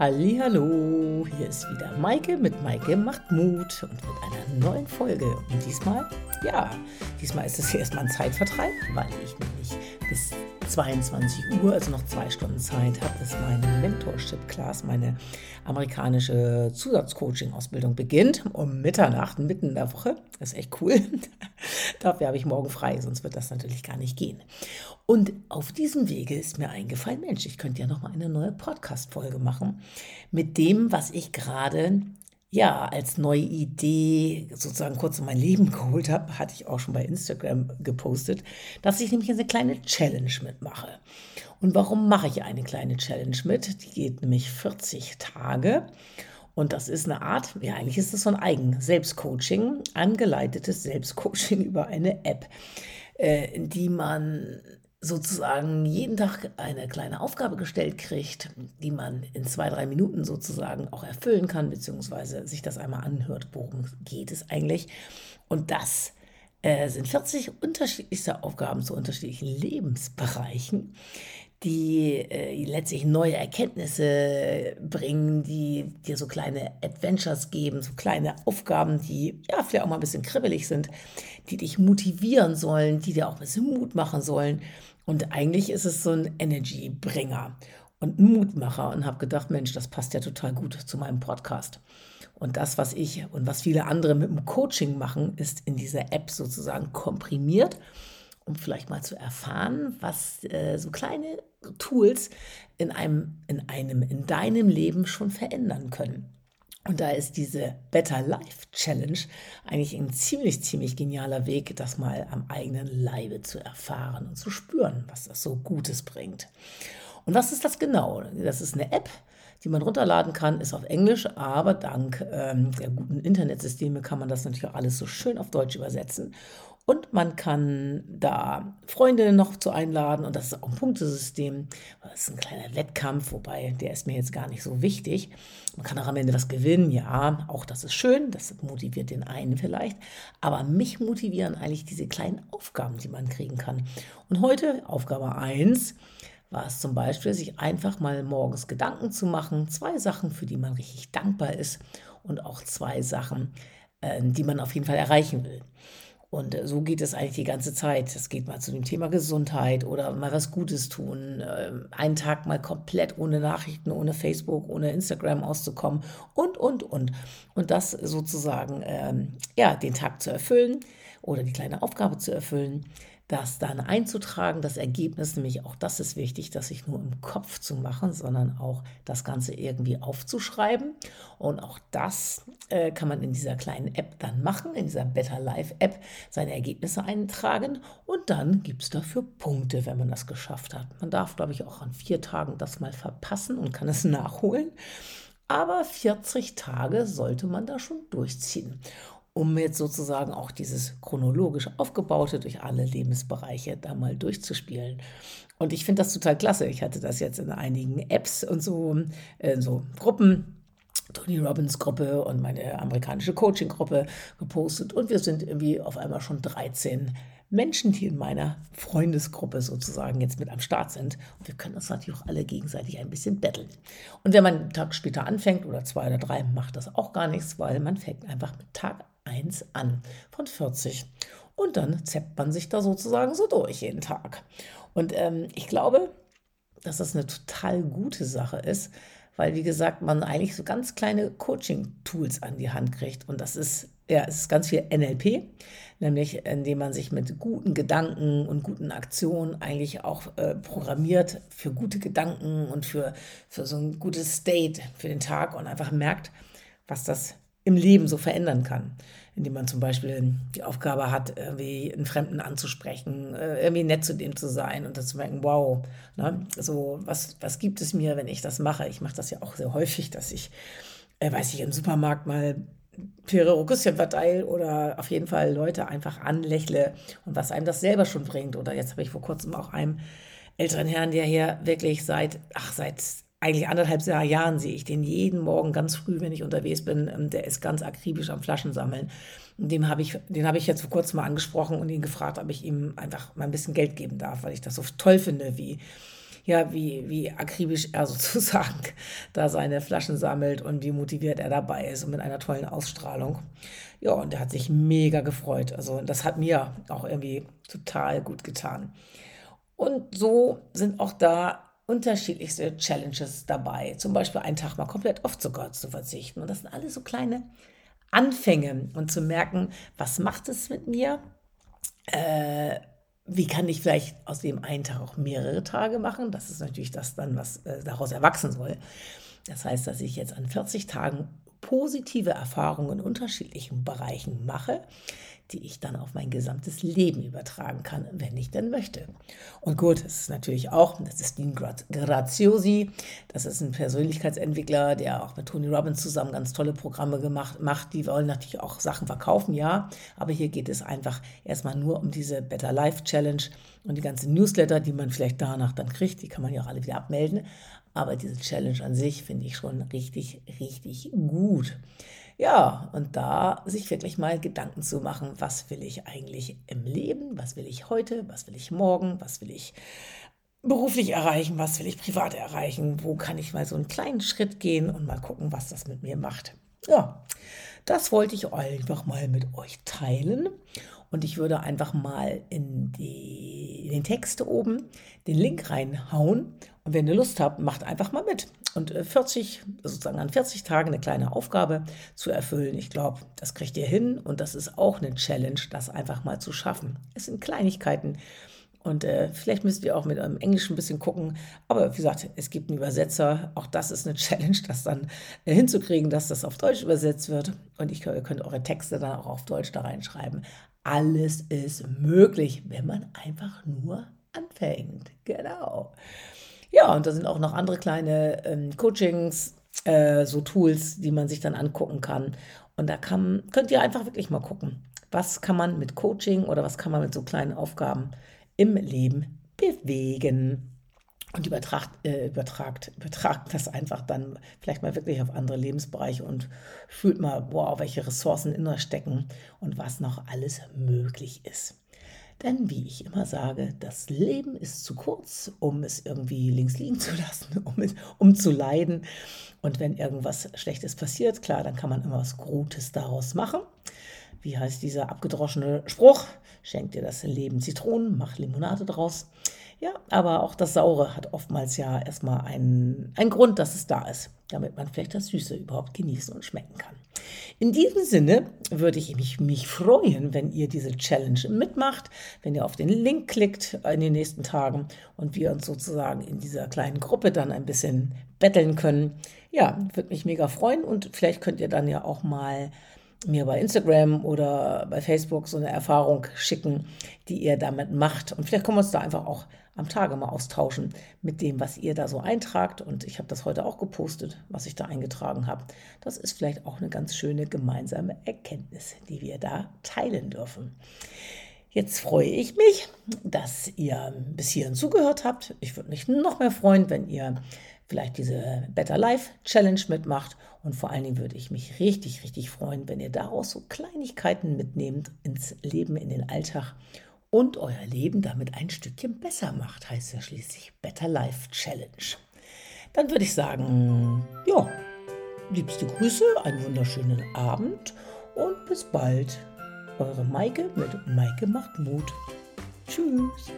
Hallo, hier ist wieder Maike mit Maike macht Mut und mit einer neuen Folge. Und diesmal, ja, diesmal ist es erstmal ein Zeitvertreib, weil ich nämlich bis 22 Uhr, also noch zwei Stunden Zeit, habe, dass meine Mentorship-Class, meine amerikanische Zusatzcoaching-Ausbildung beginnt. Um Mitternacht, mitten in der Woche. Das ist echt cool. Dafür habe ich morgen frei, sonst wird das natürlich gar nicht gehen. Und auf diesem Wege ist mir eingefallen, Mensch, ich könnte ja noch mal eine neue Podcast-Folge machen mit dem, was ich gerade ja, als neue Idee sozusagen kurz in mein Leben geholt habe, hatte ich auch schon bei Instagram gepostet, dass ich nämlich eine kleine Challenge mitmache. Und warum mache ich eine kleine Challenge mit? Die geht nämlich 40 Tage. Und das ist eine Art, ja, eigentlich ist es so ein Eigen-Selbstcoaching, angeleitetes Selbstcoaching über eine App, äh, die man sozusagen jeden Tag eine kleine Aufgabe gestellt kriegt, die man in zwei, drei Minuten sozusagen auch erfüllen kann, beziehungsweise sich das einmal anhört, worum geht es eigentlich. Und das äh, sind 40 unterschiedlichste Aufgaben zu unterschiedlichen Lebensbereichen, die äh, letztlich neue Erkenntnisse bringen, die dir so kleine Adventures geben, so kleine Aufgaben, die ja vielleicht auch mal ein bisschen kribbelig sind, die dich motivieren sollen, die dir auch ein bisschen Mut machen sollen. Und eigentlich ist es so ein Energy-Bringer und ein Mutmacher und habe gedacht, Mensch, das passt ja total gut zu meinem Podcast. Und das, was ich und was viele andere mit dem Coaching machen, ist in dieser App sozusagen komprimiert um vielleicht mal zu erfahren, was äh, so kleine Tools in einem, in einem, in deinem Leben schon verändern können. Und da ist diese Better Life Challenge eigentlich ein ziemlich, ziemlich genialer Weg, das mal am eigenen Leibe zu erfahren und zu spüren, was das so Gutes bringt. Und was ist das genau? Das ist eine App, die man runterladen kann, ist auf Englisch, aber dank ähm, der guten Internetsysteme kann man das natürlich auch alles so schön auf Deutsch übersetzen. Und man kann da Freunde noch zu einladen und das ist auch ein Punktesystem. Das ist ein kleiner Wettkampf, wobei der ist mir jetzt gar nicht so wichtig. Man kann auch am Ende was gewinnen, ja, auch das ist schön, das motiviert den einen vielleicht. Aber mich motivieren eigentlich diese kleinen Aufgaben, die man kriegen kann. Und heute Aufgabe 1 war es zum Beispiel, sich einfach mal morgens Gedanken zu machen, zwei Sachen, für die man richtig dankbar ist und auch zwei Sachen, äh, die man auf jeden Fall erreichen will. Und äh, so geht es eigentlich die ganze Zeit. Es geht mal zu dem Thema Gesundheit oder mal was Gutes tun, ähm, einen Tag mal komplett ohne Nachrichten, ohne Facebook, ohne Instagram auszukommen und, und, und. Und das sozusagen, ähm, ja, den Tag zu erfüllen oder die kleine Aufgabe zu erfüllen das dann einzutragen, das Ergebnis, nämlich auch das ist wichtig, das nicht nur im Kopf zu machen, sondern auch das Ganze irgendwie aufzuschreiben. Und auch das äh, kann man in dieser kleinen App dann machen, in dieser Better Life App, seine Ergebnisse eintragen und dann gibt es dafür Punkte, wenn man das geschafft hat. Man darf, glaube ich, auch an vier Tagen das mal verpassen und kann es nachholen. Aber 40 Tage sollte man da schon durchziehen um jetzt sozusagen auch dieses chronologisch aufgebaute durch alle Lebensbereiche da mal durchzuspielen. Und ich finde das total klasse. Ich hatte das jetzt in einigen Apps und so, in so Gruppen. Tony Robbins Gruppe und meine amerikanische Coaching-Gruppe gepostet und wir sind irgendwie auf einmal schon 13 Menschen, die in meiner Freundesgruppe sozusagen jetzt mit am Start sind. Und wir können uns natürlich auch alle gegenseitig ein bisschen betteln. Und wenn man einen Tag später anfängt oder zwei oder drei, macht das auch gar nichts, weil man fängt einfach mit Tag 1 an von 40. Und dann zeppt man sich da sozusagen so durch jeden Tag. Und ähm, ich glaube, dass das eine total gute Sache ist, weil, wie gesagt, man eigentlich so ganz kleine Coaching-Tools an die Hand kriegt. Und das ist, ja, es ist ganz viel NLP, nämlich indem man sich mit guten Gedanken und guten Aktionen eigentlich auch äh, programmiert für gute Gedanken und für, für so ein gutes State für den Tag und einfach merkt, was das im Leben so verändern kann. Indem man zum Beispiel die Aufgabe hat, irgendwie einen Fremden anzusprechen, äh, irgendwie nett zu dem zu sein und das zu merken, wow, ne, so, was, was gibt es mir, wenn ich das mache? Ich mache das ja auch sehr häufig, dass ich, äh, weiß ich, im Supermarkt mal Ferrero Küsschen verteile oder auf jeden Fall Leute einfach anlächle und was einem das selber schon bringt. Oder jetzt habe ich vor kurzem auch einem älteren Herrn, der hier wirklich seit, ach, seit eigentlich anderthalb Jahren sehe ich den jeden Morgen ganz früh, wenn ich unterwegs bin. Ähm, der ist ganz akribisch am Flaschen sammeln. dem habe ich, den habe ich jetzt vor kurzem mal angesprochen und ihn gefragt, ob ich ihm einfach mal ein bisschen Geld geben darf, weil ich das so toll finde, wie ja, wie, wie akribisch er sozusagen da seine Flaschen sammelt und wie motiviert er dabei ist und mit einer tollen Ausstrahlung. Ja, und er hat sich mega gefreut. Also das hat mir auch irgendwie total gut getan. Und so sind auch da unterschiedlichste Challenges dabei. Zum Beispiel einen Tag mal komplett auf Zucker zu verzichten. Und das sind alles so kleine Anfänge und zu merken, was macht es mit mir? Äh, wie kann ich vielleicht aus dem einen Tag auch mehrere Tage machen? Das ist natürlich das dann, was äh, daraus erwachsen soll. Das heißt, dass ich jetzt an 40 Tagen positive Erfahrungen in unterschiedlichen Bereichen mache, die ich dann auf mein gesamtes Leben übertragen kann, wenn ich denn möchte. Und gut, das ist natürlich auch, das ist Dean Graziosi, das ist ein Persönlichkeitsentwickler, der auch mit Tony Robbins zusammen ganz tolle Programme gemacht macht. Die wollen natürlich auch Sachen verkaufen, ja, aber hier geht es einfach erstmal nur um diese Better Life Challenge und die ganzen Newsletter, die man vielleicht danach dann kriegt, die kann man ja auch alle wieder abmelden. Aber diese Challenge an sich finde ich schon richtig, richtig gut. Ja, und da sich wirklich mal Gedanken zu machen, was will ich eigentlich im Leben, was will ich heute, was will ich morgen, was will ich beruflich erreichen, was will ich privat erreichen, wo kann ich mal so einen kleinen Schritt gehen und mal gucken, was das mit mir macht. Ja, das wollte ich einfach mal mit euch teilen. Und ich würde einfach mal in, die, in den Text oben den Link reinhauen. Und wenn ihr Lust habt, macht einfach mal mit. Und 40, äh, sozusagen an 40 Tagen eine kleine Aufgabe zu erfüllen. Ich glaube, das kriegt ihr hin. Und das ist auch eine Challenge, das einfach mal zu schaffen. Es sind Kleinigkeiten. Und äh, vielleicht müsst ihr auch mit eurem Englisch ein bisschen gucken. Aber wie gesagt, es gibt einen Übersetzer. Auch das ist eine Challenge, das dann äh, hinzukriegen, dass das auf Deutsch übersetzt wird. Und ich, ihr könnt eure Texte dann auch auf Deutsch da reinschreiben. Alles ist möglich, wenn man einfach nur anfängt. Genau. Ja, und da sind auch noch andere kleine ähm, Coachings, äh, so Tools, die man sich dann angucken kann. Und da kann, könnt ihr einfach wirklich mal gucken, was kann man mit Coaching oder was kann man mit so kleinen Aufgaben im Leben bewegen und übertragt, äh, übertragt, übertragt das einfach dann vielleicht mal wirklich auf andere Lebensbereiche und fühlt mal, wow, welche Ressourcen in uns stecken und was noch alles möglich ist. Denn wie ich immer sage, das Leben ist zu kurz, um es irgendwie links liegen zu lassen, um, es, um zu leiden. Und wenn irgendwas Schlechtes passiert, klar, dann kann man immer was Gutes daraus machen. Wie heißt dieser abgedroschene Spruch? Schenk dir das Leben Zitronen, mach Limonade draus. Ja, aber auch das Saure hat oftmals ja erstmal einen, einen Grund, dass es da ist, damit man vielleicht das Süße überhaupt genießen und schmecken kann. In diesem Sinne würde ich mich, mich freuen, wenn ihr diese Challenge mitmacht, wenn ihr auf den Link klickt in den nächsten Tagen und wir uns sozusagen in dieser kleinen Gruppe dann ein bisschen betteln können. Ja, würde mich mega freuen und vielleicht könnt ihr dann ja auch mal mir bei Instagram oder bei Facebook so eine Erfahrung schicken, die ihr damit macht. Und vielleicht können wir uns da einfach auch am Tage mal austauschen mit dem, was ihr da so eintragt. Und ich habe das heute auch gepostet, was ich da eingetragen habe. Das ist vielleicht auch eine ganz schöne gemeinsame Erkenntnis, die wir da teilen dürfen. Jetzt freue ich mich, dass ihr bis hierhin zugehört habt. Ich würde mich noch mehr freuen, wenn ihr vielleicht diese Better Life Challenge mitmacht. Und vor allen Dingen würde ich mich richtig, richtig freuen, wenn ihr daraus so Kleinigkeiten mitnehmt ins Leben, in den Alltag und euer Leben damit ein Stückchen besser macht, heißt ja schließlich Better Life Challenge. Dann würde ich sagen, ja, liebste Grüße, einen wunderschönen Abend und bis bald. Eure Maike mit Maike macht Mut. Tschüss.